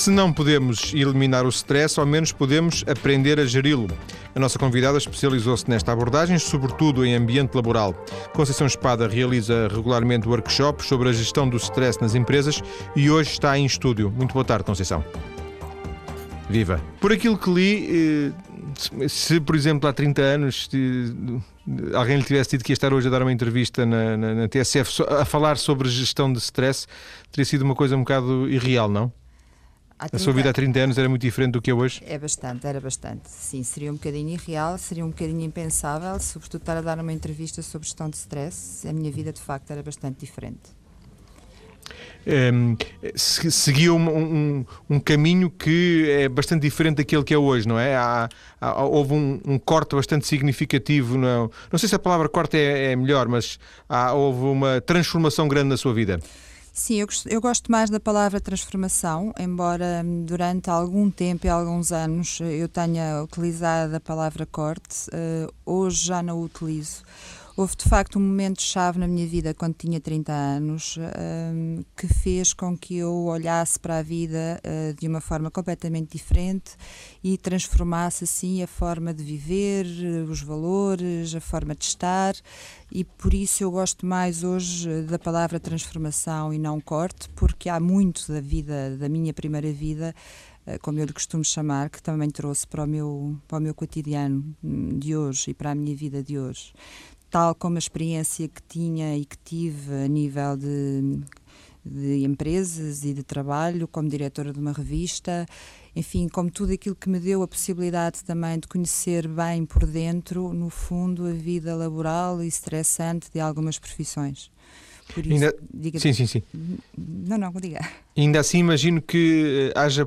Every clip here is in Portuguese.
Se não podemos eliminar o stress, ao menos podemos aprender a geri-lo. A nossa convidada especializou-se nesta abordagem, sobretudo em ambiente laboral. Conceição Espada realiza regularmente workshops sobre a gestão do stress nas empresas e hoje está em estúdio. Muito boa tarde, Conceição. Viva! Por aquilo que li, eh, se por exemplo há 30 anos alguém lhe tivesse dito que ia estar hoje a dar uma entrevista na, na, na TSF a falar sobre gestão de stress, teria sido uma coisa um bocado irreal, não? A sua vida há 30 anos era muito diferente do que é hoje? É bastante, era bastante. Sim, seria um bocadinho irreal, seria um bocadinho impensável, sobretudo estar a dar uma entrevista sobre gestão de stress. A minha vida, de facto, era bastante diferente. Um, seguiu um, um, um, caminho que é bastante diferente daquele que é hoje, não é? Há, há, houve um, corte bastante significativo, não, não sei se a palavra corte é, é melhor, mas há, houve uma transformação grande na sua vida. Sim, eu, eu, gosto mais da palavra transformação, embora hum, durante algum tempo e alguns anos eu tenha utilizado a palavra corte, uh, hoje já não utilizo. Houve de facto um momento-chave na minha vida quando tinha 30 anos um, que fez com que eu olhasse para a vida uh, de uma forma completamente diferente e transformasse assim a forma de viver, os valores, a forma de estar. E por isso eu gosto mais hoje da palavra transformação e não corte, porque há muito da vida, da minha primeira vida, eh, como eu lhe costumo chamar, que também trouxe para o meu, para o meu cotidiano hum, de hoje e para a minha vida de hoje tal como a experiência que tinha e que tive a nível de, de empresas e de trabalho, como diretora de uma revista, enfim, como tudo aquilo que me deu a possibilidade também de conhecer bem por dentro, no fundo, a vida laboral e estressante de algumas profissões. Por isso, Ainda... Sim, sim, sim. Não, não, diga. Ainda assim, imagino que eh, haja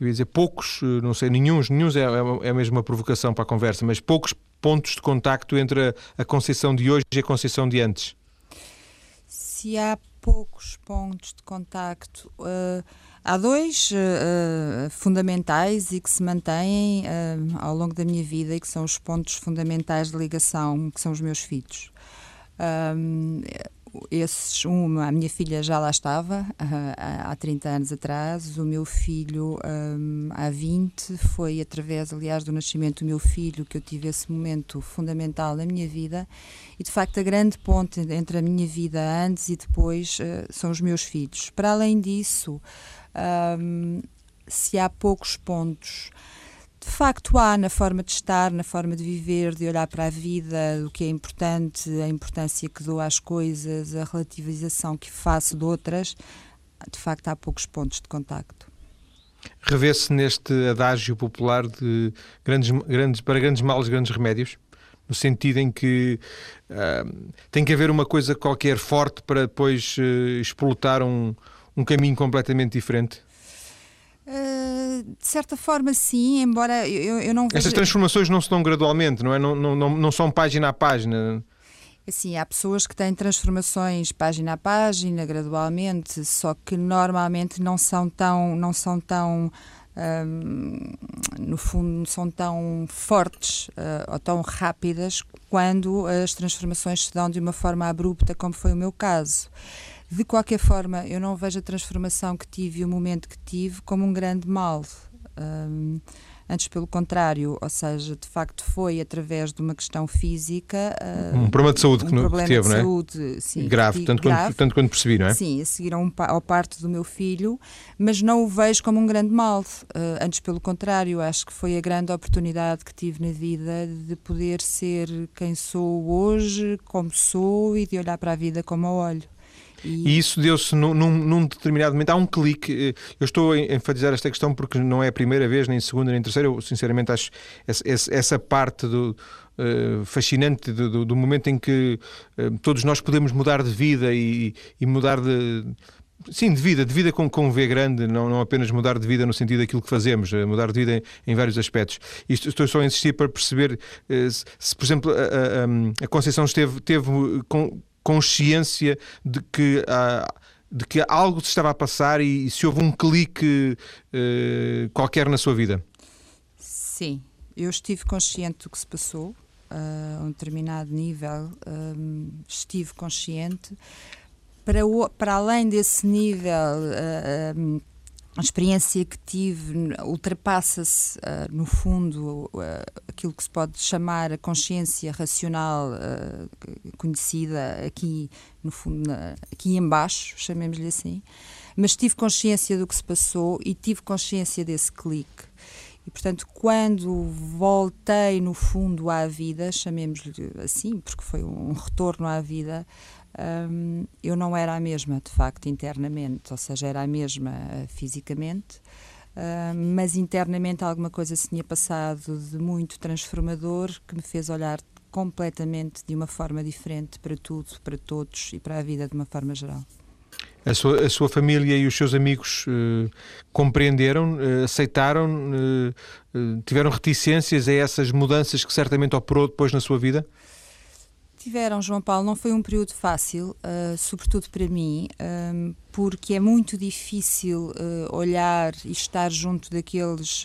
eu ia dizer poucos, eh, não sei, nenhum, nenhum é, é mesmo uma provocação para a conversa, mas poucos pontos de contacto entre a, a de hoje e a Conceição de antes. Se há poucos pontos de contacto, uh, há dois uh, fundamentais e que se mantêm uh, ao longo da minha vida e que são os pontos fundamentais de ligação, que são os meus filhos esses, uma, a minha filha já lá estava uh, há 30 anos atrás, o meu filho um, há 20, foi através, aliás, do nascimento do meu filho que eu tive esse momento fundamental na minha vida e, de facto, a grande ponte entre a minha vida antes e depois uh, são os meus filhos. Para além disso, um, se há poucos pontos de facto há na forma de estar, na forma de viver, de olhar para a vida, o que é importante, a importância que dou às coisas, a relativização que faço de outras, de facto há poucos pontos de contacto. Revê-se neste adágio popular de grandes, grandes, para grandes males, grandes remédios? No sentido em que uh, tem que haver uma coisa qualquer forte para depois uh, explotar um, um caminho completamente diferente? Uh, de certa forma, sim, embora eu, eu não veja... Essas transformações não se dão gradualmente, não é? Não, não, não, não são página a página. Assim, há pessoas que têm transformações página a página, gradualmente, só que normalmente não são tão, não são tão no fundo, são tão fortes uh, ou tão rápidas quando as transformações se dão de uma forma abrupta, como foi o meu caso. De qualquer forma, eu não vejo a transformação que tive e o momento que tive como um grande mal. Um, antes pelo contrário, ou seja, de facto foi através de uma questão física. Uh, um problema de saúde um que, problema que teve, de não é? Saúde, sim, grave, tanto, grave. Quanto, tanto quanto percebi, não é? Sim, a seguir ao, ao parto do meu filho, mas não o vejo como um grande mal. Uh, antes pelo contrário, acho que foi a grande oportunidade que tive na vida de poder ser quem sou hoje, como sou e de olhar para a vida como a olho. E, isso deu-se num, num, determinado momento. Há um clique. Eh, eu estou a enfatizar esta questão porque não é a primeira vez, nem segunda, nem terceira. Eu, sinceramente, acho essa, essa parte do. Uh, fascinante do, do, do, momento em que uh, todos nós podemos mudar de vida e, e mudar de, Sim, de vida, de vida com, com V grande, não, não apenas mudar de vida no sentido daquilo que fazemos, mudar de vida em, em vários aspectos. Isto, estou só a insistir para perceber se, se por exemplo, a, a, a Conceição esteve, teve com, consciência de que há, de que algo se estava a passar e, se houve um clique uh, qualquer na sua vida? Sim, eu estive consciente do que se passou uh, a um determinado nível, estive consciente. Para, o, para além desse nível, uh, um, a experiência que tive ultrapassa-se, uh, no fundo, uh, aquilo que se pode chamar a consciência racional uh, conhecida aqui, no fundo, aqui embaixo, chamemos-lhe assim, mas tive consciência do que se passou e tive consciência desse clique. E, portanto, quando voltei, no fundo, à vida, chamemos-lhe assim, porque foi um retorno à vida, um, eu não era a mesma, de facto, internamente, ou seja, era a mesma uh, fisicamente, uh, mas internamente alguma coisa se tinha passado de muito transformador que me fez olhar completamente de uma forma diferente para tudo, para todos e para a vida de uma forma geral. A sua, a sua família e os seus amigos uh, compreenderam, uh, aceitaram, uh, tiveram reticências a essas mudanças que certamente operou depois na sua vida? Tiveram, João Paulo, não foi um período fácil, uh, sobretudo para mim, um, porque é muito difícil uh, olhar e estar junto daqueles.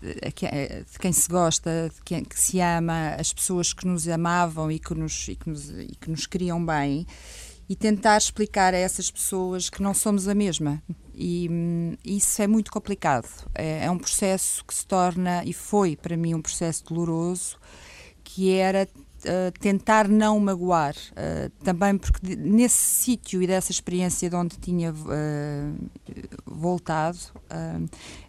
De quem se gosta, de quem que se ama, as pessoas que nos amavam e que nos, e que nos, e que nos queriam bem, e tentar explicar a essas pessoas que não somos a mesma. E hum, isso é muito complicado. É, é um processo que se torna, e foi para mim um processo doloroso, que era Uh, tentar não magoar, uh, também porque nesse sítio e dessa experiência de onde tinha uh, voltado,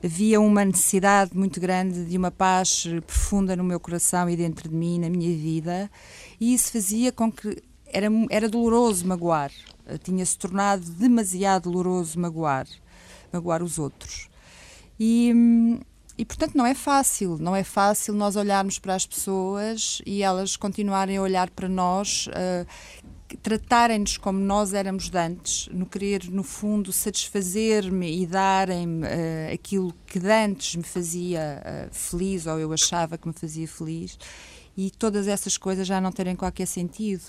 havia uma necessidade muito grande de uma paz profunda no meu coração e dentro de mim, na minha vida, e isso fazia com que era, era doloroso magoar, tinha-se tornado demasiado doloroso magoar, magoar os outros. E, hum, e, portanto, não é fácil. Não é fácil nós olharmos para as pessoas e elas continuarem a olhar para nós, uh, tratarem-nos como nós éramos antes, no querer, no fundo, satisfazer-me e darem-me uh, aquilo que antes me fazia uh, feliz ou eu achava que me fazia feliz e todas essas coisas já não terem qualquer sentido.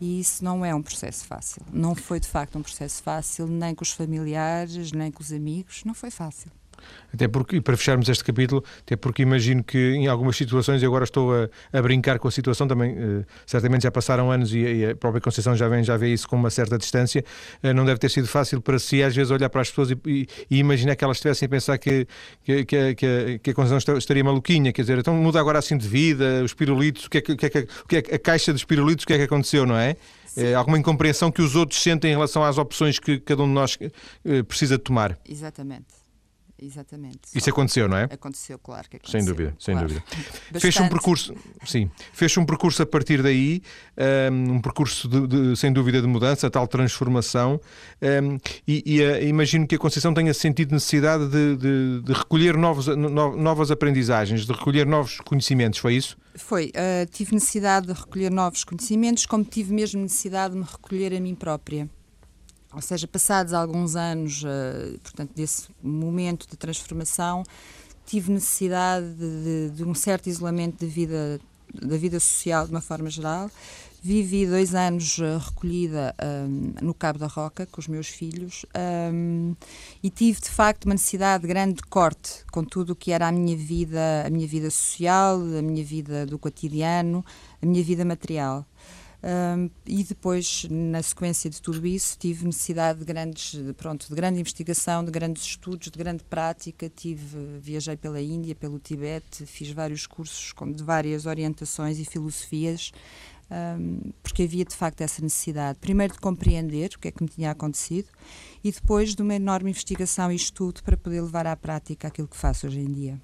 E isso não é um processo fácil. Não foi de facto um processo fácil, nem com os familiares, nem com os amigos. Não foi fácil. Até porque, e para fecharmos este capítulo, até porque imagino que em algumas situações, e agora estou a, a brincar com a situação, também uh, certamente já passaram anos e, e, a própria Conceição já, vem, já vê isso com uma certa distância, uh, não deve ter sido fácil para si, às vezes, olhar para as pessoas e, e, e imaginar que elas estivessem a pensar que, que, que, que, que a Conceição estaria maluquinha, quer dizer, então muda agora assim de vida, os pirulitos, o que é que, o que, é que, o que é a caixa dos pirulitos, o que é que aconteceu, não é? É, alguma incompreensão que os outros sentem em relação às opções que cada um de nós uh, precisa tomar. Exatamente exatamente. Isso aconteceu, não é? Aconteceu, claro que aconteceu. Sem dúvida, sem claro. dúvida. Fez um percurso, sim, fez um percurso a partir daí, um, percurso de, de, sem dúvida de mudança, tal transformação, um, e, e uh, imagino que a Conceição tenha sentido necessidade de, de, de recolher novos, no, novas aprendizagens, de recolher novos conhecimentos, foi isso? Foi, uh, tive necessidade de recolher novos conhecimentos, como tive mesmo necessidade de me recolher a mim própria. Ou seja, passados alguns anos, uh, portanto, desse momento de transformação, tive necessidade de, de, um certo isolamento de vida, da vida social de uma forma geral. Vivi dois anos uh, recolhida um, no Cabo da Roca com os meus filhos um, e tive de facto uma necessidade grande de corte com tudo o que era a minha vida, a minha vida social, a minha vida do cotidiano, a minha vida material. Um, e depois, na sequência de tudo isso, tive necessidade de grandes, de, pronto, de grande investigação, de grandes estudos, de grande prática. Tive, viajei pela Índia, pelo Tibete, fiz vários cursos de várias orientações e filosofias, um, porque havia de facto essa necessidade, primeiro de compreender o que é que me tinha acontecido e depois de uma enorme investigação e estudo para poder levar à prática aquilo que faço hoje em dia.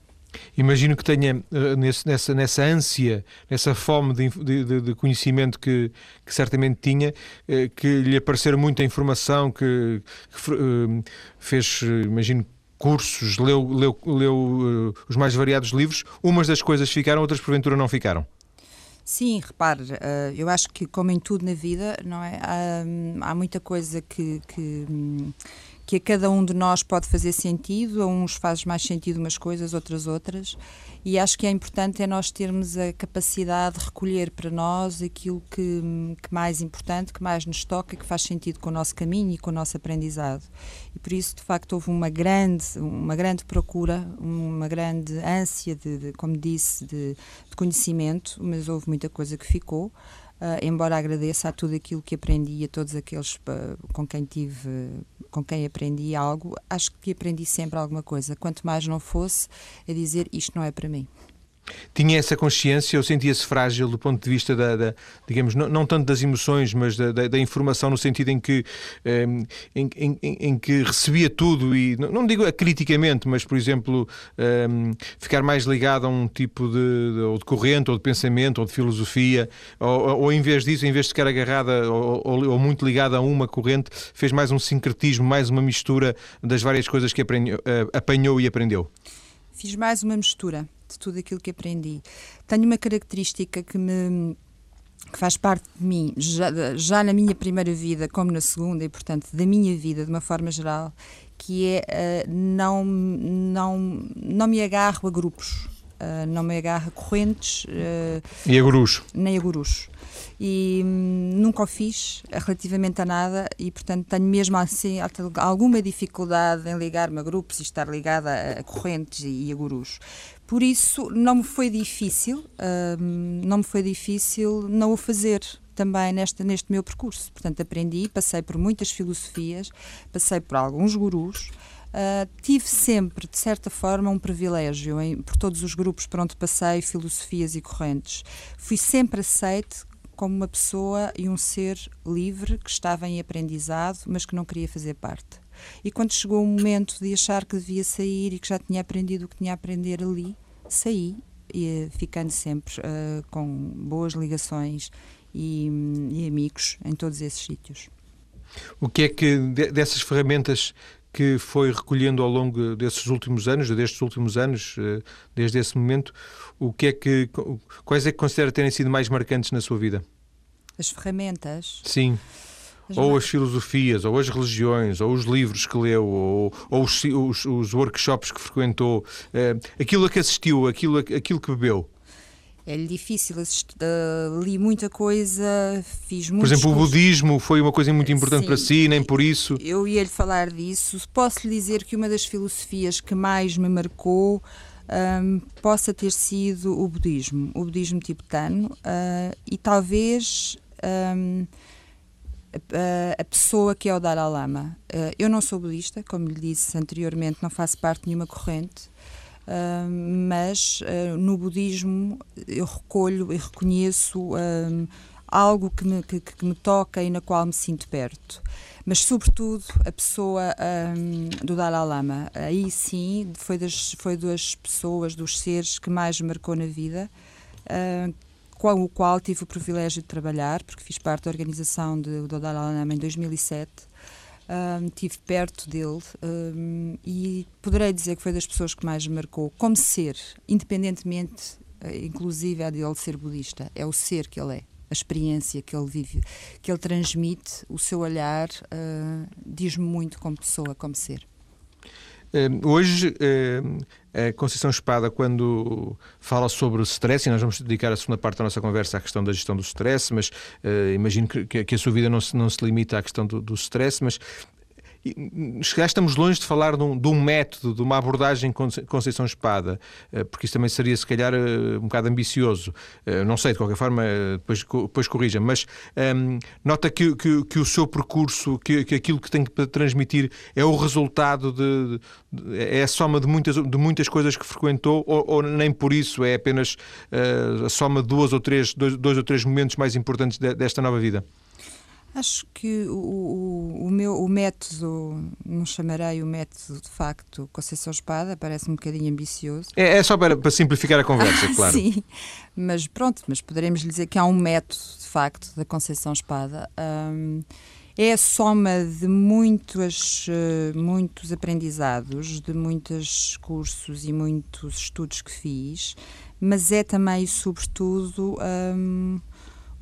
Imagino que tenha eh, nesse, nessa, nessa ânsia, nessa fome de, de, de conhecimento que, que, certamente tinha, eh, que lhe apareceu muita informação, que, que eh, fez, imagino, cursos, leu, leu, leu os mais variados livros. Umas das coisas ficaram, outras porventura não ficaram. Sim, repare, eu acho que como em tudo na vida, não é? Há, há muita coisa que, que hum, que a cada um de nós pode fazer sentido, a uns faz mais sentido umas coisas, outras outras, e acho que é importante é nós termos a capacidade de recolher para nós aquilo que, que mais importante, que mais nos toca, que faz sentido com o nosso caminho e com o nosso aprendizado. E por isso, de facto, houve uma grande, uma grande procura, uma grande ânsia de, de como disse, de, de conhecimento, mas houve muita coisa que ficou. Uh, embora agradeça a tudo aquilo que aprendi, a todos aqueles com quem tive, com quem aprendi algo, acho que aprendi sempre alguma coisa. Quanto mais não fosse, a dizer isto não é para mim tinha essa consciência ou sentia-se frágil do ponto de vista da, da digamos, não, não, tanto das emoções, mas da, da, da informação no sentido em que, um, em, em, em, que recebia tudo e, não digo criticamente, mas, por exemplo, um, ficar mais ligado a um tipo de, de, ou de corrente, ou de pensamento, ou de filosofia, ou, ou em vez disso, em vez de ficar agarrada ou, ou, ou muito ligada a uma corrente, fez mais um sincretismo, mais uma mistura das várias coisas que uh, apanhou e aprendeu? Fiz mais uma mistura de tudo aquilo que aprendi. Tenho uma característica que me que faz parte de mim, já, já na minha primeira vida, como na segunda, e portanto da minha vida de uma forma geral, que é uh, não, não, não me agarro a grupos, uh, não me agarro a correntes. Uh, e a gurus? Nem a gurus e hum, nunca o fiz relativamente a nada e portanto tenho mesmo assim alguma dificuldade em ligar-me a grupos e estar ligada a correntes e a gurus. Por isso não me foi difícil, hum, não me foi difícil não o fazer também neste, neste meu percurso. Portanto, aprendi, passei por muitas filosofias, passei por alguns gurus, Uh, tive sempre, de certa forma, um privilégio em, por todos os grupos por onde passei, filosofias e correntes. Fui sempre aceite como uma pessoa e um ser livre que estava em aprendizado, mas que não queria fazer parte. E quando chegou o momento de achar que devia sair e que já tinha aprendido o que tinha a aprender ali, saí, e, ficando sempre uh, com boas ligações e, e amigos em todos esses sítios. O que é que dessas ferramentas que foi recolhendo ao longo desses últimos anos, destes últimos anos, eh, desde esse momento, o que é que, quais é que considera terem sido mais marcantes na sua vida? As ferramentas? Sim. Ou as filosofias, ou as religiões, ou os livros que leu, ou, ou os, os, os, workshops que frequentou, eh, aquilo a que assistiu, aquilo, aquilo que bebeu. É-lhe difícil uh, li muita coisa, fiz muito. Por exemplo, o budismo foi uma coisa muito importante Sim, para si, nem por isso. Eu ia-lhe falar disso. Posso lhe dizer que uma das filosofias que mais me marcou um, possa ter sido o budismo, o budismo tibetano, uh, e talvez um, a, a, pessoa que é o Dalai Lama. Uh, eu não sou budista, como lhe disse anteriormente, não faço parte de nenhuma corrente mas uh, no budismo eu recolho e reconheço algo que me, que, que, me toca e na qual me sinto perto. Mas, sobretudo, a pessoa um, do Dalai Lama. Aí sim, foi das, foi das pessoas, dos seres que mais me marcou na vida, uh, com o qual tive o privilégio de trabalhar, porque fiz parte da organização de, do Dalai Lama em 2007 um, tive perto dele um, e poderei dizer que foi das pessoas que mais me marcou como ser, independentemente, eh, inclusive, a de ele ser budista, é o ser que ele é. A experiência que ele vive, que ele transmite, o seu olhar, uh, diz-me muito como pessoa, como ser. Hoje, a Conceição Espada, quando fala sobre o stress, e nós vamos dedicar a segunda parte da nossa conversa à questão da gestão do stress, mas uh, imagino que, que, a sua vida não se, não se limita à questão do, do stress, mas já estamos longe de falar de um, de um, método, de uma abordagem Conceição Espada, eh, porque isso também seria, se calhar, eh, um bocado ambicioso. Eh, não sei, de qualquer forma, depois, depois corrija, mas um, nota que, que, que, o seu percurso, que, que aquilo que tem que transmitir é o resultado de, de, é a soma de muitas, de muitas coisas que frequentou, ou, ou nem por isso é apenas uh, a soma de duas ou três, dois, dois ou três momentos mais importantes de, desta nova vida? Acho que o, o, o, meu o método, não chamarei o método de facto Conceição Espada, parece um bocadinho ambicioso. É, é só para, para, simplificar a conversa, ah, claro. Sim, mas pronto, mas poderemos dizer que há um método de facto da Conceição Espada. Um, é a soma de muitos, uh, muitos aprendizados, de muitos cursos e muitos estudos que fiz, mas é também, sobretudo, um,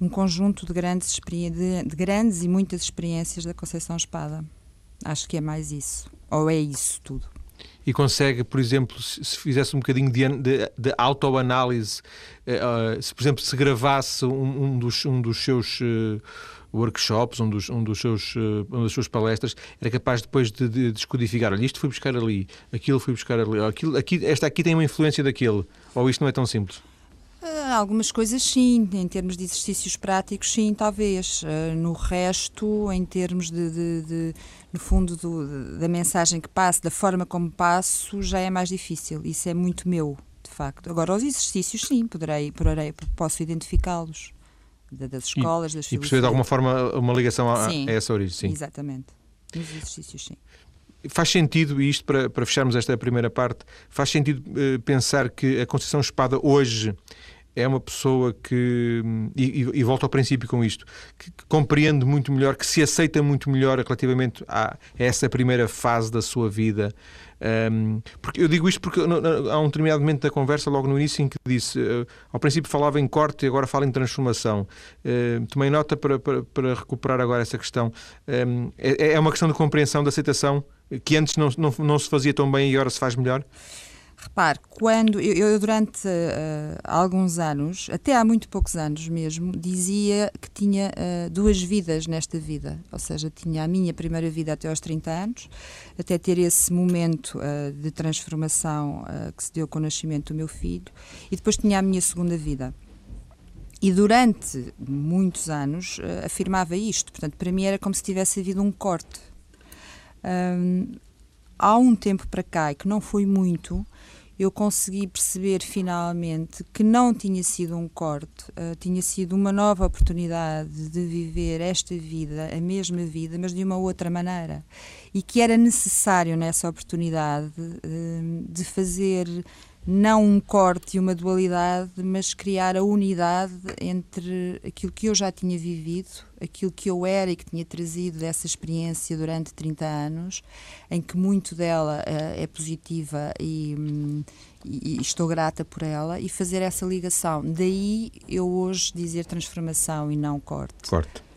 um conjunto de grandes, de, de grandes e muitas experiências da Conceição Espada. Acho que é mais isso. Ou é isso tudo. E consegue, por exemplo, se, se fizesse um bocadinho de, de, de autoanálise, uh, se, por exemplo, se gravasse um, um, dos, um dos seus. Uh, workshops, um dos, um dos seus, uma das suas palestras, era capaz depois de, de descodificar. Olha, isto fui buscar ali, aquilo fui buscar ali, aquilo, aqui, esta aqui tem uma influência daquele. Ou isto não é tão simples? Uh, algumas coisas sim, em termos de exercícios práticos, sim, talvez. Uh, no resto, em termos de, de, de no fundo, do, da mensagem que passo, da forma como passo, já é mais difícil. Isso é muito meu, de facto. Agora, os exercícios, sim, poderei, poderei posso identificá-los. Das escolas, e, das E perceber de alguma forma uma ligação a, a essa origem, sim. Exatamente. Nos exercícios, sim. Faz sentido, e isto para, para fecharmos esta primeira parte, faz sentido uh, pensar que a Conceição Espada hoje é uma pessoa que, e, e, volto ao princípio com isto, que, que, compreende muito melhor, que se aceita muito melhor relativamente a, a essa primeira fase da sua vida. Um, porque eu digo isto porque há um determinado momento da conversa, logo no início, em que disse, uh, ao princípio falava em corte e agora fala em transformação. Uh, tomei nota para, para, para, recuperar agora essa questão. Um, é, é uma questão de compreensão, de aceitação, que antes não, não, não se fazia tão bem e agora se faz melhor? Repare, quando eu, eu durante uh, alguns anos, até há muito poucos anos mesmo, dizia que tinha uh, duas vidas nesta vida. Ou seja, tinha a minha primeira vida até aos 30 anos, até ter esse momento uh, de transformação que se deu com o nascimento do meu filho, e depois tinha a minha segunda vida. E durante muitos anos afirmava isto. Portanto, para mim era como se tivesse havido um corte. Um, há um tempo para cá, e que não foi muito, eu consegui perceber finalmente que não tinha sido um corte, uh, tinha sido uma nova oportunidade de viver esta vida, a mesma vida, mas de uma outra maneira. E que era necessário nessa oportunidade uh, de fazer não um corte e uma dualidade, mas criar a unidade entre aquilo que eu já tinha vivido, aquilo que eu era e que tinha trazido dessa experiência durante 30 anos, em que muito dela uh, é positiva e, um, e, e, estou grata por ela, e fazer essa ligação. Daí eu hoje dizer transformação e não corte. Corte.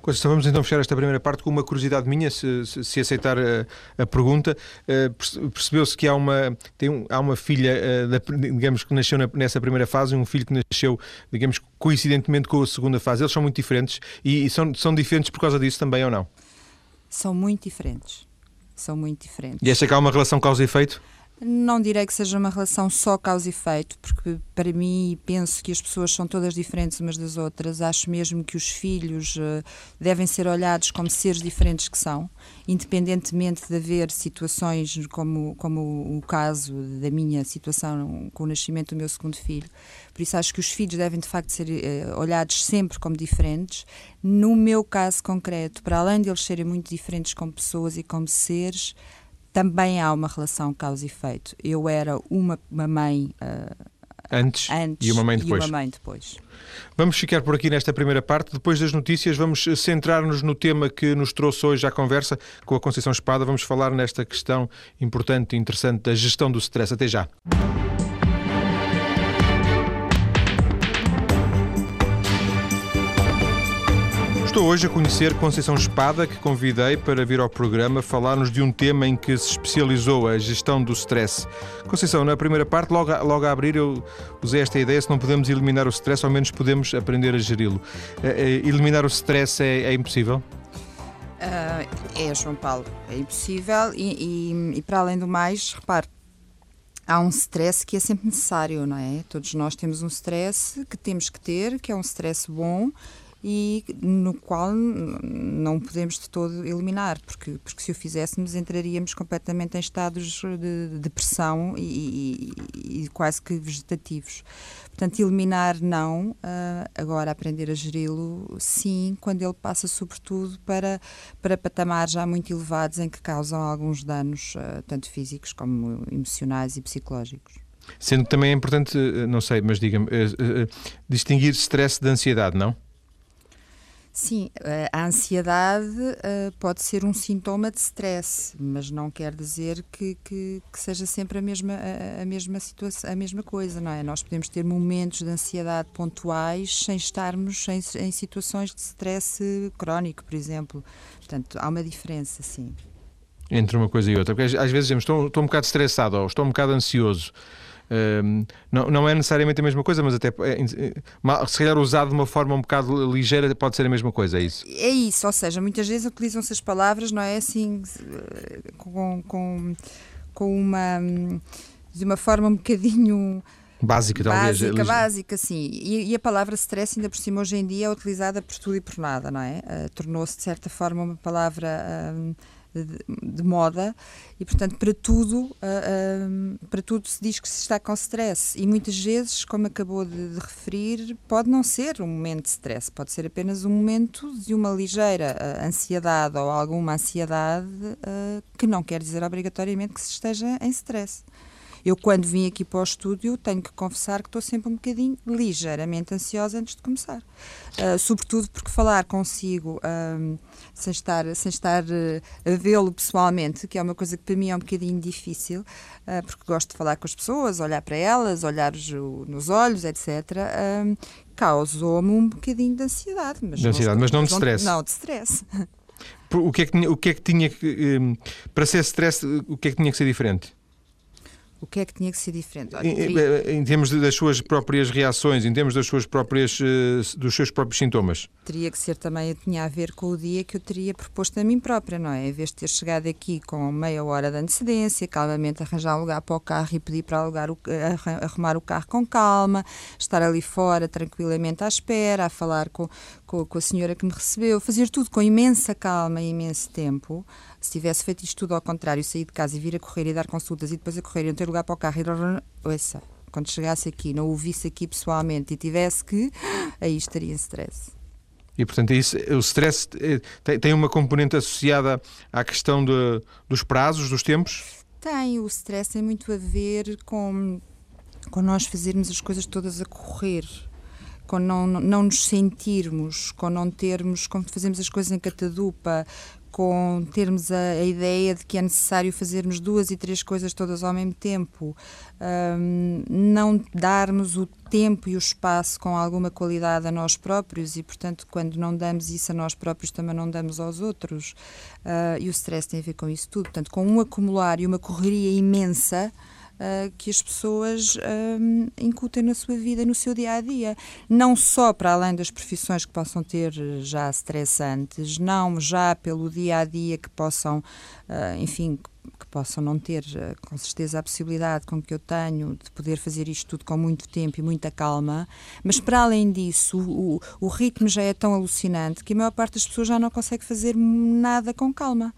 Conceição, vamos então fechar esta primeira parte com uma curiosidade minha, se, se, se aceitar a, a pergunta. Uh, Percebeu-se que há uma, tem um, há uma filha, uh, da, digamos, que nasceu na, nessa primeira fase, um filho que nasceu, digamos, coincidentemente com a segunda fase. Eles são muito diferentes e, e são, são diferentes por causa disso também ou não? São muito diferentes. São muito diferentes. E acha que há uma relação causa e efeito? Não direi que seja uma relação só causa e efeito, porque para mim penso que as pessoas são todas diferentes umas das outras. Acho mesmo que os filhos uh, devem ser olhados como seres diferentes que são, independentemente de haver situações como, como o caso da minha situação com o nascimento do meu segundo filho. Por isso acho que os filhos devem de facto ser uh, olhados sempre como diferentes. No meu caso concreto, para além de eles serem muito diferentes como pessoas e como seres, também há uma relação causa e efeito. Eu era uma, uma mãe uh, antes, antes, e uma mãe depois. E uma mãe depois. Vamos ficar por aqui nesta primeira parte. Depois das notícias, vamos centrar-nos no tema que nos trouxe hoje à conversa com a Conceição Espada. Vamos falar nesta questão importante e interessante da gestão do stress. Até já. Estou hoje a conhecer Conceição Espada, que convidei para vir ao programa falar-nos de um tema em que se especializou, a gestão do stress. Conceição, na primeira parte, logo a, logo a abrir, eu usei esta ideia: se não podemos eliminar o stress, ao menos podemos aprender a geri-lo. Uh, uh, eliminar o stress é, é impossível? Uh, é, João Paulo, é impossível e, e, e para além do mais, repare, há um stress que é sempre necessário, não é? Todos nós temos um stress que temos que ter, que é um stress bom e no qual não podemos de todo eliminar, porque, porque se o fizéssemos entraríamos completamente em estados de depressão e, e, e quase que vegetativos. Portanto, eliminar não, uh, agora aprender a geri-lo sim, quando ele passa sobretudo para, para patamares já muito elevados em que causam alguns danos, uh, tanto físicos como emocionais e psicológicos. Sendo que também é importante, não sei, mas diga-me, uh, distinguir stress de ansiedade, não? Sim, eh, a ansiedade uh, pode ser um sintoma de stress, mas não quer dizer que, que, que seja sempre a mesma, a, a, mesma situação, a mesma coisa, não é? Nós podemos ter momentos de ansiedade pontuais sem estarmos em, em situações de stress crónico, por exemplo. Portanto, há uma diferença, sim. Entre uma coisa e outra, porque às vezes dizemos estou, estou um bocado estressado ou estou um bocado ansioso não, não é necessariamente a mesma coisa, mas até é, se calhar usado de uma forma um bocado ligeira pode ser a mesma coisa, é isso? É isso, ou seja, muitas vezes utilizam-se as palavras, não é assim, com, com, com uma de uma forma um bocadinho Básica, talvez. Básica, básica, sim. E, e, a palavra stress, ainda por cima, hoje em dia é utilizada por tudo e por nada, não é? Uh, Tornou-se, de certa forma, uma palavra. Uh, de, de, moda e portanto para tudo uh, para tudo se diz que se está com stress. E muitas vezes como acabou de, de, referir pode não ser um momento de stress pode ser apenas um momento de uma ligeira uh, ansiedade ou alguma ansiedade que não quer dizer obrigatoriamente que se esteja em stress eu, quando vim aqui para o estúdio, tenho que confessar que estou sempre um bocadinho ligeiramente ansiosa antes de começar. Uh, sobretudo porque falar consigo um, sem estar, sem estar uh, a vê-lo pessoalmente, que é uma coisa que para mim é um bocadinho difícil, uh, porque gosto de falar com as pessoas, olhar para elas, olhar nos olhos, etc. Um, causou-me um bocadinho de ansiedade. Mas de ansiedade, não, mas não de stress. Não, de stress. O que, é que tinha, o que é que tinha que. Um, para ser stress, o que é que tinha que ser diferente? O que é que tinha que ser diferente? Olha, em, em, termos das suas próprias reações, em termos das suas próprias, uh, dos seus próprios sintomas? Teria que ser também, tinha a ver com o dia que eu teria proposto a mim própria, não é? Em vez de ter chegado aqui com meia hora de antecedência, calmamente arranjar um lugar para o carro e pedir para alugar o, arrumar o carro com calma, estar ali fora tranquilamente à espera, a falar com, com, com a senhora que me recebeu, fazer tudo com imensa calma e imenso tempo. Se tivesse feito isto tudo ao contrário, sair de casa e vir a correr e dar consultas e depois a correr e não ter lugar para o carro e ouça, quando chegasse aqui, não o visse aqui pessoalmente e tivesse que, aí estaria em stress. E, portanto, é isso, o stress eh, tem, tem uma componente associada à questão de, dos prazos, dos tempos? Tem, o stress tem muito a ver com, com nós fazermos as coisas todas a correr com não, não nos sentirmos, com não termos, com fazermos as coisas em catadupa, com termos a, a, ideia de que é necessário fazermos duas e três coisas todas ao mesmo tempo, um, não darmos o tempo e o espaço com alguma qualidade a nós próprios e, portanto, quando não damos isso a nós próprios, também não damos aos outros. Uh, e o stress tem a ver com isso tudo. Portanto, com um acumular e uma correria imensa uh, que as pessoas uh, incutem na sua vida, no seu dia a dia. Não só para além das profissões que possam ter já estressantes, não já pelo dia a dia que possam, uh, enfim, que possam não ter, com certeza, a possibilidade com que eu tenho de poder fazer isto tudo com muito tempo e muita calma, mas para além disso, o, o ritmo já é tão alucinante que a maior parte das pessoas já não consegue fazer nada com calma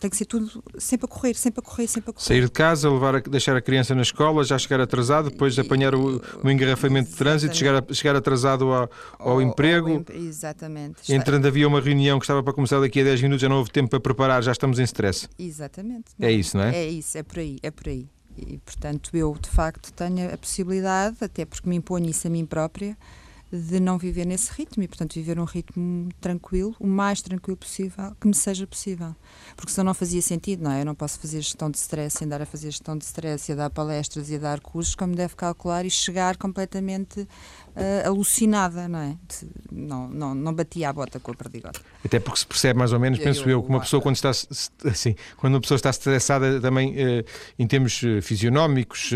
tem que ser tudo sempre a correr, sempre a correr, sempre a correr. Sair de casa, levar a, deixar a criança na escola, já chegar atrasado, depois de apanhar o, o engarrafamento de trânsito, chegar, chegar atrasado ao, ao emprego. exatamente. Entrando havia uma reunião que estava para começar daqui a 10 minutos, já não houve tempo para preparar, já estamos em stress. Exatamente. É isso, não é? É isso, é por aí, é por aí. E, portanto, eu, de facto, tenho a possibilidade, até porque me imponho isso a mim própria, de não viver nesse ritmo e, portanto, viver um ritmo tranquilo, o mais tranquilo possível, que me seja possível. Porque senão não fazia sentido, não é? Eu não posso fazer gestão de stress, andar a fazer gestão de stress e a dar palestras e a dar cursos, como deve calcular e chegar completamente uh, alucinada, não é? Não, não, não batia a bota com a perdigota. Até porque se percebe mais ou menos, penso eu, eu que uma pessoa quando está assim, quando uma pessoa está estressada também uh, em termos uh, fisionómicos,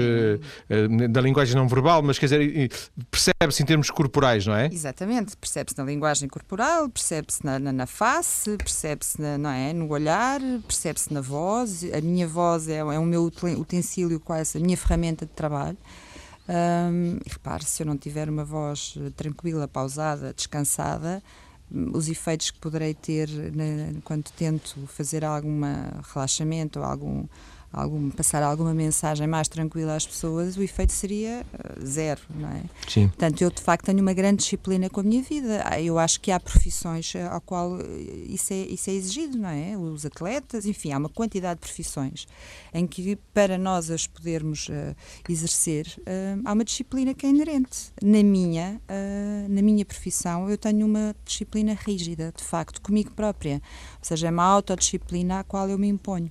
da linguagem não verbal, mas quer dizer, percebe-se em termos corporais, não é? Exatamente, percebe-se na linguagem corporal, percebe-se na, na, na, face, percebe-se não é? no olhar, percebe-se na voz. A minha voz é, é o meu utensílio, quase a minha ferramenta de trabalho. Um, e repare, se eu não tiver uma voz eh, tranquila, pausada, descansada, hum, os efeitos que poderei ter na, quando tento fazer algum relaxamento ou algum algum, passar alguma mensagem mais tranquila às pessoas, o efeito seria uh, zero, não é? Sim. Portanto, eu de facto tenho uma grande disciplina com a minha vida. Ah, eu acho que há profissões eh, ao qual eh, isso é, isso é exigido, não é? Os atletas, enfim, há uma quantidade de profissões em que para nós as podermos uh, exercer, uh, há uma disciplina que é inerente. Na minha, na minha profissão, eu tenho uma disciplina rígida, de facto, comigo própria. Ou seja, é uma autodisciplina à qual eu me imponho.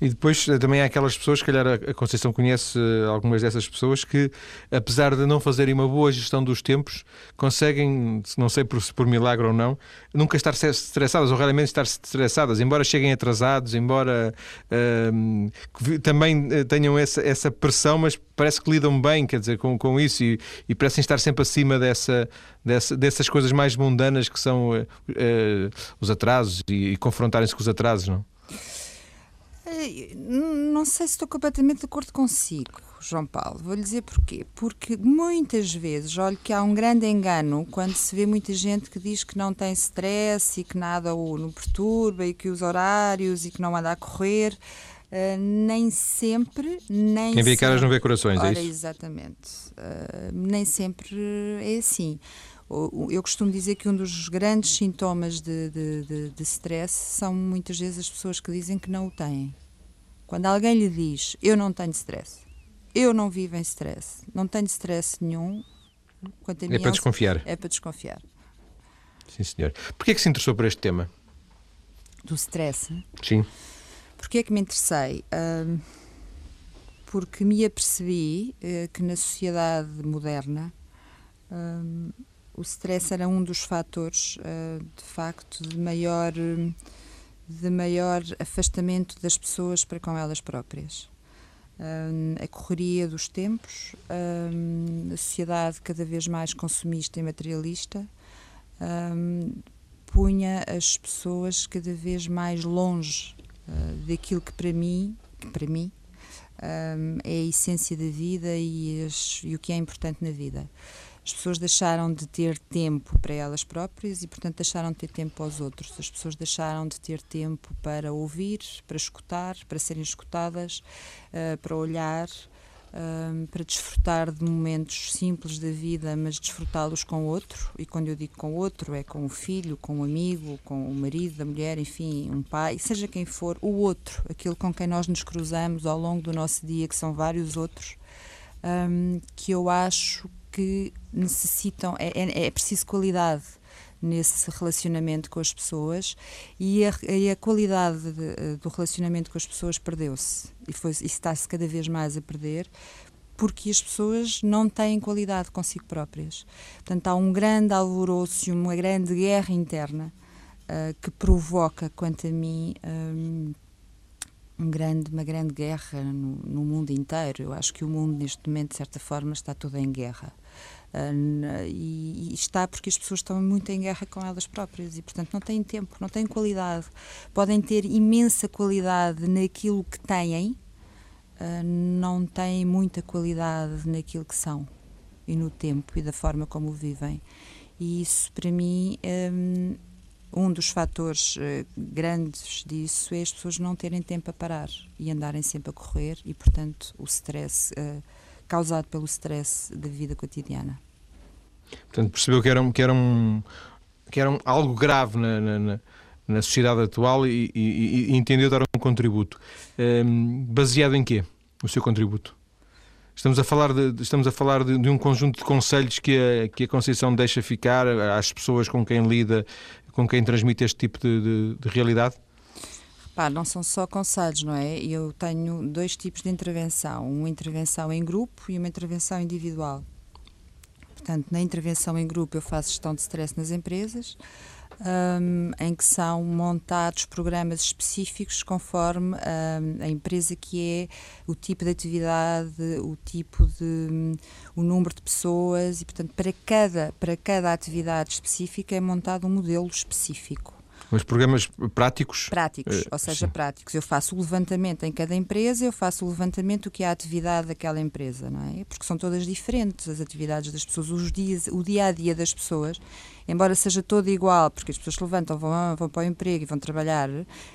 E depois eh, também há aquelas pessoas, se calhar a Conceição conhece eh, algumas dessas pessoas, que apesar de não fazerem uma boa gestão dos tempos, conseguem, não sei por, por milagre ou não, nunca estar estressadas ou raramente estar estressadas, embora cheguem atrasados, embora uh, também eh, tenham essa, essa pressão, mas parece que lidam bem, quer dizer, com, com isso e, e parecem estar sempre acima dessa, dessa, dessas coisas mais mundanas que são uh, uh, os atrasos e, e confrontarem-se com os atrasos, não? Não sei se estou completamente de acordo consigo, João Paulo. Vou-lhe dizer porquê. Porque muitas vezes, olho que há um grande engano quando se vê muita gente que diz que não tem stress e que nada o no perturba e que os horários e que não anda a correr. Uh, nem sempre, nem Quem vê caras não vê corações, é Ora, isso? Exatamente. Uh, nem sempre é assim. Eu costumo dizer que um dos grandes sintomas de, de, de, de stress são muitas vezes as pessoas que dizem que não o têm. Quando alguém lhe diz eu não tenho stress, eu não vivo em stress, não tenho stress nenhum, quanto a é mim, para desconfiar. É para desconfiar. Sim, senhor. Porquê é que se interessou por este tema? Do stress? Sim. Porquê é que me interessei? Uh, porque me apercebi uh, que na sociedade moderna uh, o stress era um dos fatores, uh, de facto, de maior, de maior afastamento das pessoas para com elas próprias. Uh, a correria dos tempos, uh, a sociedade cada vez mais consumista e materialista, punha as pessoas cada vez mais longe daquilo que para mim, que para mim é a essência da vida e, as, e o que é importante na vida as pessoas deixaram de ter tempo para elas próprias e, portanto, deixaram de ter tempo para os outros. As pessoas deixaram de ter tempo para ouvir, para escutar, para serem escutadas, uh, para olhar, uh, para desfrutar de momentos simples da vida, mas desfrutá-los com outro. E quando eu digo com outro, é com o filho, com o amigo, com o marido, a mulher, enfim, um pai, seja quem for, o outro, aquilo com quem nós nos cruzamos ao longo do nosso dia, que são vários outros. Um, ehm, que eu acho que necessitam, é, é, é preciso qualidade nesse relacionamento com as pessoas e a, e a qualidade de, do relacionamento com as pessoas perdeu-se e, foi, e está-se cada vez mais a perder porque as pessoas não têm qualidade consigo próprias. Portanto, há um grande alvoroço e uma grande guerra interna uh, que provoca, quanto a mim, um, um grande, uma grande guerra no, no, mundo inteiro. Eu acho que o mundo, neste momento, de certa forma, está todo em guerra. E, está porque as pessoas estão muito em guerra com elas próprias e, portanto, não têm tempo, não têm qualidade. Podem ter imensa qualidade naquilo que têm, uh, não têm muita qualidade naquilo que são e no tempo e da forma como vivem. E isso, para mim, um, um dos fatores uh, grandes disso é as pessoas não terem tempo a parar e andarem sempre a correr e, portanto, o stress causado pelo stress da vida cotidiana. Portanto, percebeu que era, que era, um, que era um, algo grave na, na, na sociedade atual e, e, e, entendeu dar um contributo. Um, baseado em quê? O seu contributo? Estamos a falar, de, estamos a falar de, de, um conjunto de conselhos que a, que a Conceição deixa ficar às pessoas com quem lida com quem transmite este tipo de, de, de realidade? Não são só conselhos, não é? Eu tenho dois tipos de intervenção: uma intervenção em grupo e uma intervenção individual. Portanto, na intervenção em grupo, eu faço gestão de stress nas empresas. Um, em que são montados programas específicos conforme um, a empresa que é, o tipo de atividade, o tipo de um, o número de pessoas e portanto para cada para cada atividade específica é montado um modelo específico. Mas programas práticos? Práticos, uh, ou seja, sim. práticos. Eu faço o levantamento em cada empresa, eu faço o levantamento do que é a atividade daquela empresa, não é? Porque são todas diferentes as atividades das pessoas, os dias, o dia a dia das pessoas, embora seja todo igual, porque as pessoas se levantam, vão, vão para o emprego e vão trabalhar,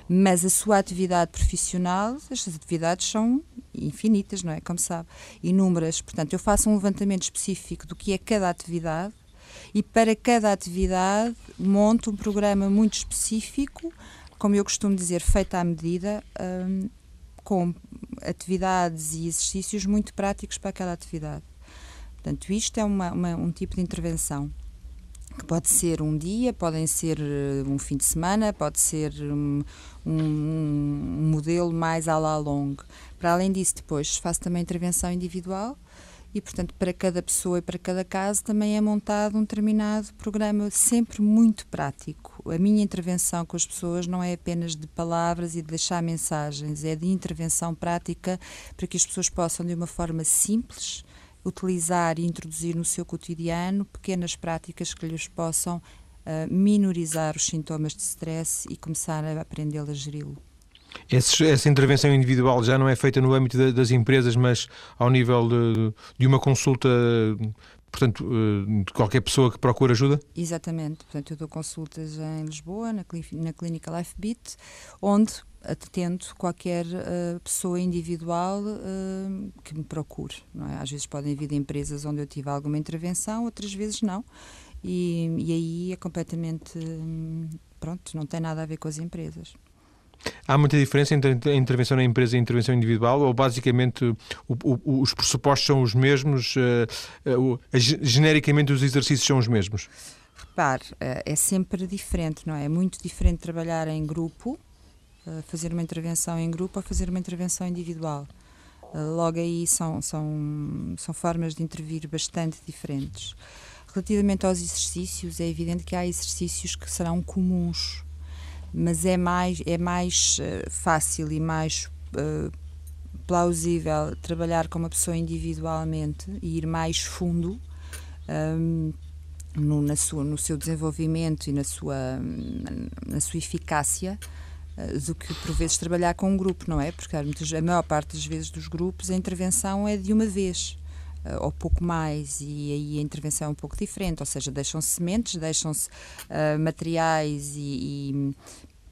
mas a sua atividade profissional, estas atividades são infinitas, não é? Como sabe, inúmeras. Portanto, eu faço um levantamento específico do que é cada atividade e para cada atividade monto um programa muito específico, como eu costumo dizer, feito à medida, um, com atividades e exercícios muito práticos para cada atividade. Portanto, isto é uma, uma, um tipo de intervenção que pode ser um dia, podem ser uh, um fim de semana, pode ser um, um, um modelo mais à la longue. Para além disso, depois faço também intervenção individual, e, portanto, para cada pessoa e para cada caso também é montado um determinado programa, sempre muito prático. A minha intervenção com as pessoas não é apenas de palavras e de deixar mensagens, é de intervenção prática para que as pessoas possam, de uma forma simples, utilizar e introduzir no seu cotidiano pequenas práticas que lhes possam uh, minorizar os sintomas de stress e começar a aprender a geri-lo. Essa intervenção individual já não é feita no âmbito das empresas, mas ao nível de, de uma consulta portanto, eh, de qualquer pessoa que procure ajuda? Exatamente. Portanto, eu dou consultas em Lisboa, na, na Clínica LifeBeat, onde atendo qualquer uh, pessoa individual uh, que me procure. É? Às vezes podem vir de empresas onde eu tive alguma intervenção, outras vezes não. E, e aí é completamente. Hum, pronto, não tem nada a ver com as empresas. Há muita diferença entre a intervenção na empresa e a intervenção individual, ou basicamente o, o, os pressupostos são os mesmos, uh, uh, genericamente os exercícios são os mesmos? Repare, uh, é sempre diferente, não é? É muito diferente trabalhar em grupo, fazer uma intervenção em grupo ou fazer uma intervenção individual. logo aí são, são, são formas de intervir bastante diferentes. Relativamente aos exercícios, é evidente que há exercícios que serão comuns mas é mais, é mais uh, fácil e mais uh, plausível trabalhar com uma pessoa individualmente e ir mais fundo um, ehm, no, na sua, no seu desenvolvimento e na sua, na sua eficácia uh, do que por vezes trabalhar com um grupo, não é? Porque muitas, a maior parte das vezes dos grupos a intervenção é de uma vez ou pouco mais, e aí a intervenção é um pouco diferente, ou seja, deixam-se sementes, deixam-se uh, materiais e, e,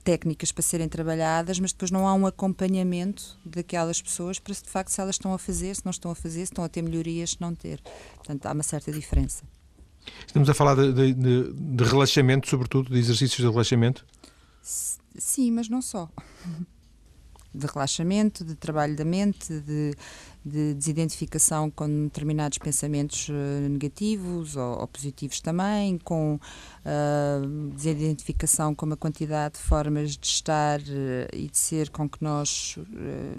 técnicas para serem trabalhadas, mas depois não há um acompanhamento daquelas pessoas para se de facto se elas estão a fazer, se não estão a fazer, se estão a ter melhorias, se não ter. Portanto, há uma certa diferença. Estamos a falar de, de, de relaxamento, sobretudo, de exercícios de relaxamento? Sim, mas não só. De relaxamento, de trabalho da mente, de de desidentificação com determinados pensamentos uh, negativos ou, ou, positivos também, com uh, desidentificação com uma quantidade de formas de estar uh, e de ser com que nós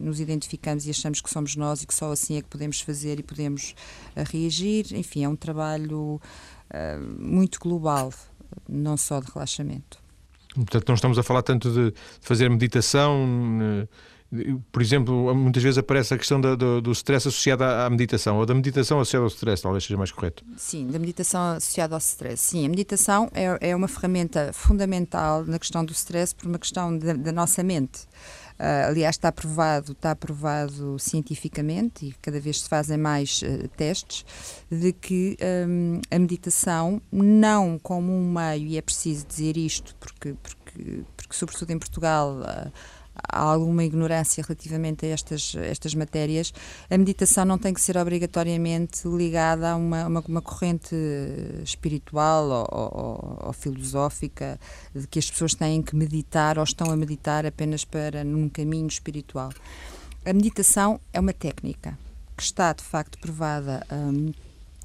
nos identificamos e achamos que somos nós e que só assim é que podemos fazer e podemos reagir. Enfim, é um trabalho muito global, não só de relaxamento. Portanto, não estamos a falar tanto de fazer meditação por exemplo, muitas vezes aparece a questão do, do, do stress associado à, meditação, ou da meditação associada ao stress, talvez seja mais correto. Sim, da meditação associada ao stress. Sim, a meditação é, é uma ferramenta fundamental na questão do stress por uma questão da, da nossa mente. Uh, aliás, está provado, está provado cientificamente e cada vez se fazem mais uh, testes de que um, a meditação, não como um meio, e é preciso dizer isto, porque, porque, porque sobretudo em Portugal. Uh, há alguma ignorância relativamente a estas, estas matérias, a meditação não tem que ser obrigatoriamente ligada a uma, uma, uma corrente espiritual ou, ou, ou, filosófica de que as pessoas têm que meditar ou estão a meditar apenas para num caminho espiritual. A meditação é uma técnica que está de facto provada hum,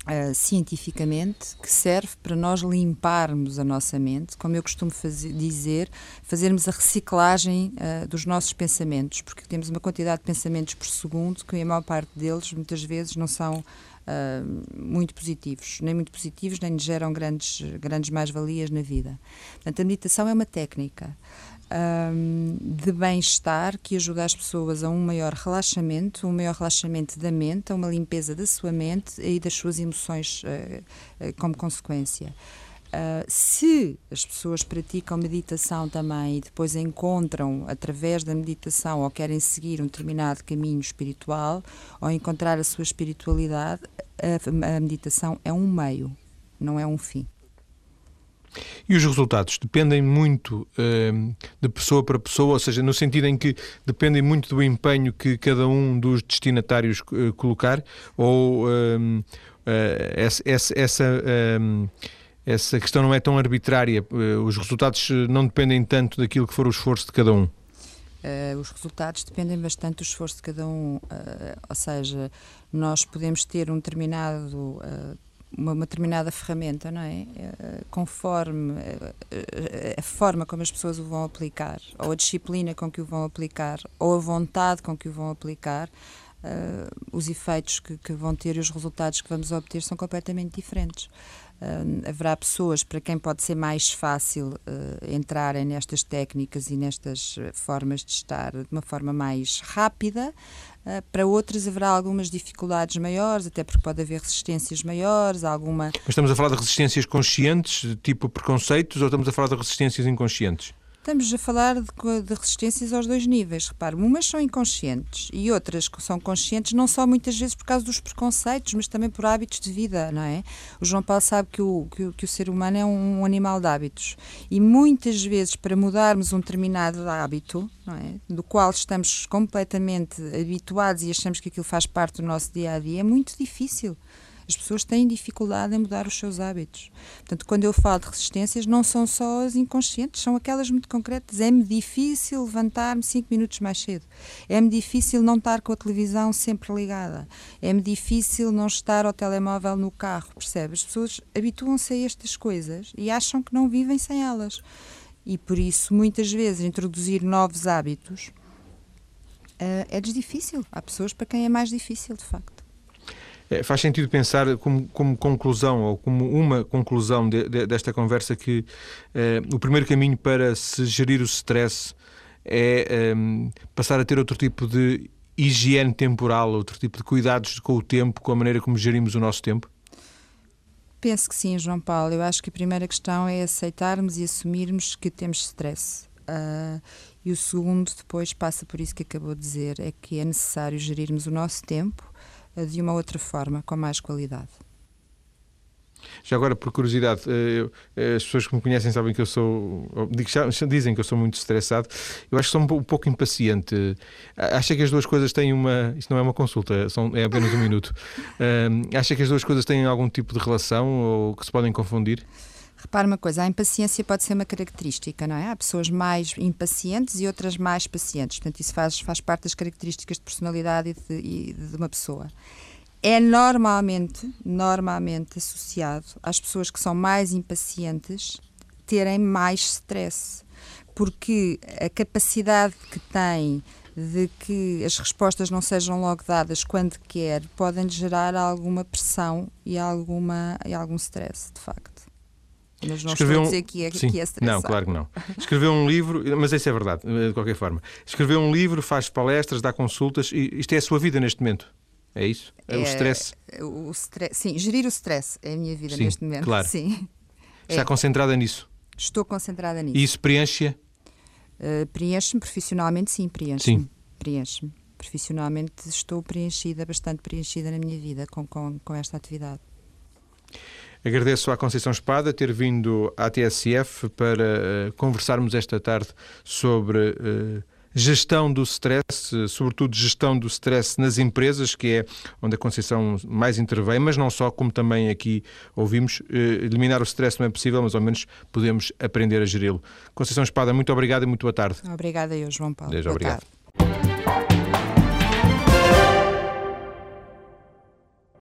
Uh, cientificamente que serve para nós limparmos a nossa mente, como eu costumo fazer, dizer, fazermos a reciclagem uh, dos nossos pensamentos, porque temos uma quantidade de pensamentos por segundo que a maior parte deles muitas vezes não são uh, muito positivos, nem muito positivos, nem geram grandes, grandes mais-valias na vida. Portanto, a meditação é uma técnica um, de bem-estar que ajuda as pessoas a um maior relaxamento, um maior relaxamento da mente, a uma limpeza da sua mente e das suas emoções uh, como consequência. Uh, se as pessoas praticam meditação também e depois encontram através da meditação ou querem seguir um determinado caminho espiritual ou encontrar a sua espiritualidade, a, a meditação é um meio, não é um fim. E os resultados dependem muito uh, de pessoa para pessoa, ou seja, no sentido em que dependem muito do empenho que cada um dos destinatários uh, colocar, ou uh, essa, essa, essa, questão não é tão arbitrária, os resultados não dependem tanto daquilo que for o esforço de cada um. os resultados dependem bastante do esforço de cada um, ou seja, nós podemos ter um determinado uma, uma, determinada ferramenta, não é? Eh, conforme a, eh, a forma como as pessoas o vão aplicar, ou a disciplina com que o vão aplicar, ou a vontade com que o vão aplicar, uh, os efeitos que, que, vão ter e os resultados que vamos obter são completamente diferentes. Uh, haverá pessoas para quem pode ser mais fácil uh, entrarem nestas técnicas e nestas formas de estar de uma forma mais rápida, Uh, para outras haverá algumas dificuldades maiores, até porque pode haver resistências maiores, alguma... Mas estamos a falar de resistências conscientes, tipo preconceitos, ou estamos a falar de resistências inconscientes? Estamos a falar de, de, resistências aos dois níveis. Repare, umas são inconscientes e outras que são conscientes, não só muitas vezes por causa dos preconceitos, mas também por hábitos de vida, não é? O João Paulo sabe que o, que, que o ser humano é um animal de hábitos e muitas vezes para mudarmos um determinado hábito, é? Do qual estamos completamente habituados e achamos que aquilo faz parte do nosso dia a dia, é muito difícil. As pessoas têm dificuldade em mudar os seus hábitos. Portanto, quando eu falo de resistências, não são só as inconscientes, são aquelas muito concretas. É-me difícil levantar-me cinco minutos mais cedo. É-me difícil não estar com a televisão sempre ligada. É-me difícil não estar ao telemóvel no carro, percebe? As pessoas habituam-se a estas coisas e acham que não vivem sem elas. E por isso, muitas vezes, introduzir novos hábitos uh, é difícil. Há pessoas para quem é mais difícil, de facto. É, faz sentido pensar como, como, conclusão ou como uma conclusão de, de, desta conversa que é, o primeiro caminho para se gerir o stress é, é passar a ter outro tipo de higiene temporal, outro tipo de cuidados com o tempo, com a maneira como gerimos o nosso tempo? Penso que sim, João Paulo. Eu acho que a primeira questão é aceitarmos e assumirmos que temos stress. Uh, e o segundo, depois, passa por isso que acabou de dizer: é que é necessário gerirmos o nosso tempo de uma outra forma, com mais qualidade. Já agora, por curiosidade, eh, eh, as pessoas que me conhecem sabem que eu sou. Dizem que eu sou muito estressado. Eu acho que sou um pouco impaciente. Acha que as duas coisas têm uma. Isto não é uma consulta, é apenas um minuto. Acha que as duas coisas têm algum tipo de relação ou que se podem confundir? Repare uma coisa, a impaciência pode ser uma característica, não é? Há pessoas mais impacientes e outras mais pacientes. Portanto, isso faz, faz parte das características de personalidade de, de uma pessoa. É normalmente, normalmente associado às pessoas que são mais impacientes terem mais stress. Porque a capacidade que têm de que as respostas não sejam logo dadas quando quer podem gerar alguma pressão e, alguma, e algum stress, de facto. Mas não Escreveu estou a dizer que é, Sim. que é Não, claro que não. Escreveu um livro, mas isso é verdade, de qualquer forma. Escreveu um livro, faz palestras, dá consultas, e isto é a sua vida neste momento. É isso? É, é o stress? O stress? Sim, gerir o stress é a minha vida sim, neste momento. Claro. Sim. Está é. concentrada nisso? Estou concentrada nisso. E isso preenche? Uh, preenche-me profissionalmente, sim, preenche-me. Sim. Preenche-me. Profissionalmente estou preenchida, bastante preenchida na minha vida com, com, com esta atividade. Agradeço à Conceição Espada ter vindo à TSF para uh, conversarmos esta tarde sobre uh, gestão do stress, sobretudo gestão do stress nas empresas, que é onde a Conceição mais intervém, mas não só, como também aqui ouvimos, eliminar o stress não é possível, mas ao menos podemos aprender a geri-lo. Conceição Espada, muito obrigado e muito boa tarde. Obrigada eu, João Paulo. Deus, obrigado. Tarde.